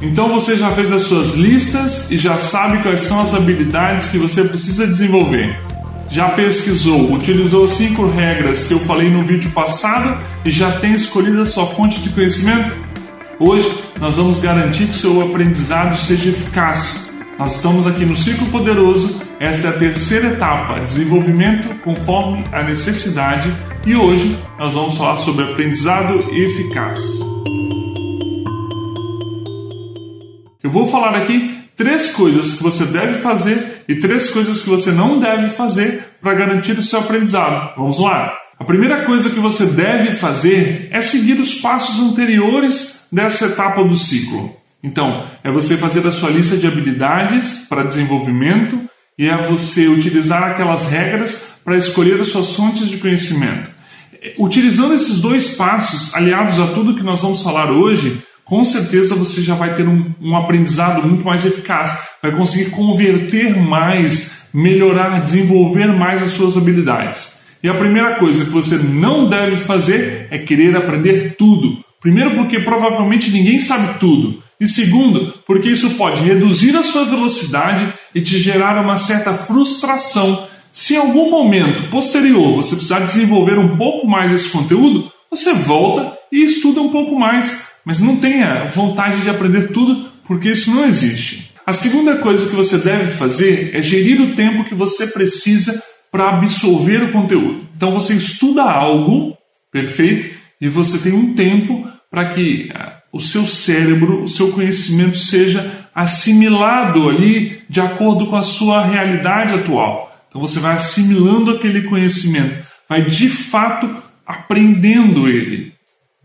Então você já fez as suas listas e já sabe quais são as habilidades que você precisa desenvolver. Já pesquisou, utilizou as cinco regras que eu falei no vídeo passado e já tem escolhido a sua fonte de conhecimento? Hoje nós vamos garantir que o seu aprendizado seja eficaz. Nós estamos aqui no Ciclo Poderoso, essa é a terceira etapa, desenvolvimento conforme a necessidade, e hoje nós vamos falar sobre aprendizado eficaz. Eu vou falar aqui três coisas que você deve fazer e três coisas que você não deve fazer para garantir o seu aprendizado. Vamos lá? A primeira coisa que você deve fazer é seguir os passos anteriores dessa etapa do ciclo. Então, é você fazer a sua lista de habilidades para desenvolvimento e é você utilizar aquelas regras para escolher as suas fontes de conhecimento. Utilizando esses dois passos, aliados a tudo que nós vamos falar hoje, com certeza você já vai ter um, um aprendizado muito mais eficaz, vai conseguir converter mais, melhorar, desenvolver mais as suas habilidades. E a primeira coisa que você não deve fazer é querer aprender tudo. Primeiro, porque provavelmente ninguém sabe tudo. E segundo, porque isso pode reduzir a sua velocidade e te gerar uma certa frustração. Se em algum momento posterior você precisar desenvolver um pouco mais esse conteúdo, você volta e estuda um pouco mais mas não tenha vontade de aprender tudo, porque isso não existe. A segunda coisa que você deve fazer é gerir o tempo que você precisa para absorver o conteúdo. Então você estuda algo, perfeito, e você tem um tempo para que ah, o seu cérebro, o seu conhecimento seja assimilado ali de acordo com a sua realidade atual. Então você vai assimilando aquele conhecimento, vai de fato aprendendo ele.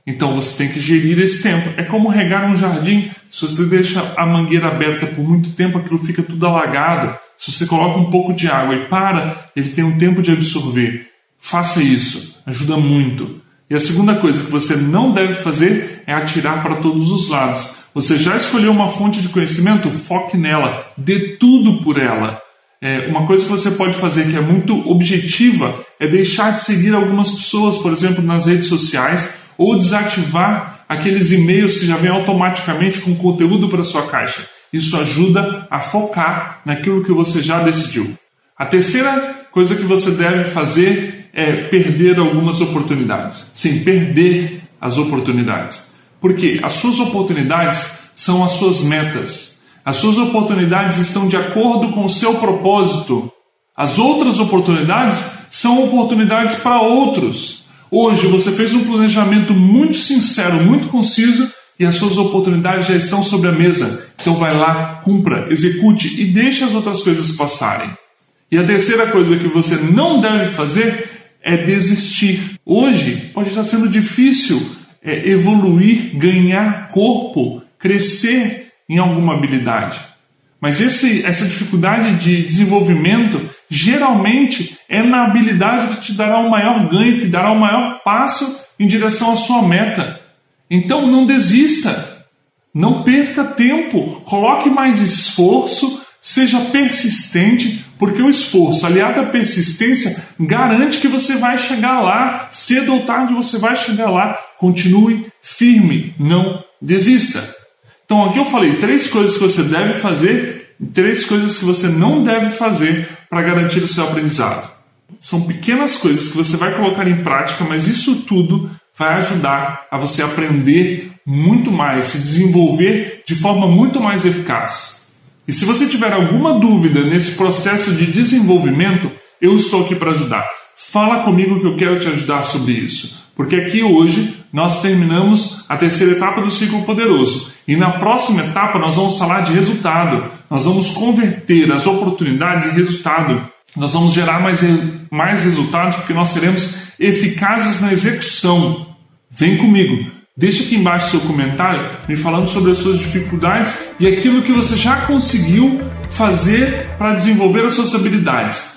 Então você tem que gerir esse tempo. É como regar um jardim. Se você deixa a mangueira aberta por muito tempo, aquilo fica tudo alagado. Se você coloca um pouco de água e para, ele tem um tempo de absorver. Faça isso, ajuda muito. E a segunda coisa que você não deve fazer é atirar para todos os lados. Você já escolheu uma fonte de conhecimento? Foque nela, dê tudo por ela. É, uma coisa que você pode fazer que é muito objetiva é deixar de seguir algumas pessoas, por exemplo, nas redes sociais ou desativar aqueles e-mails que já vêm automaticamente com conteúdo para sua caixa. Isso ajuda a focar naquilo que você já decidiu. A terceira coisa que você deve fazer é perder algumas oportunidades. Sim, perder as oportunidades. Porque as suas oportunidades são as suas metas. As suas oportunidades estão de acordo com o seu propósito. As outras oportunidades são oportunidades para outros. Hoje você fez um planejamento muito sincero, muito conciso e as suas oportunidades já estão sobre a mesa. Então vai lá, cumpra, execute e deixe as outras coisas passarem. E a terceira coisa que você não deve fazer é desistir. Hoje pode estar sendo difícil é, evoluir, ganhar corpo, crescer em alguma habilidade. Mas esse, essa dificuldade de desenvolvimento geralmente é na habilidade que te dará o um maior ganho, que dará o um maior passo em direção à sua meta. Então não desista, não perca tempo, coloque mais esforço, seja persistente, porque o esforço aliado à persistência garante que você vai chegar lá, cedo ou tarde você vai chegar lá. Continue firme, não desista. Então aqui eu falei três coisas que você deve fazer e três coisas que você não deve fazer para garantir o seu aprendizado. São pequenas coisas que você vai colocar em prática, mas isso tudo vai ajudar a você aprender muito mais, se desenvolver de forma muito mais eficaz. E se você tiver alguma dúvida nesse processo de desenvolvimento, eu estou aqui para ajudar. Fala comigo que eu quero te ajudar sobre isso. Porque aqui hoje nós terminamos a terceira etapa do ciclo poderoso. E na próxima etapa nós vamos falar de resultado. Nós vamos converter as oportunidades em resultado. Nós vamos gerar mais, mais resultados porque nós seremos eficazes na execução. Vem comigo. Deixe aqui embaixo seu comentário me falando sobre as suas dificuldades e aquilo que você já conseguiu fazer para desenvolver as suas habilidades.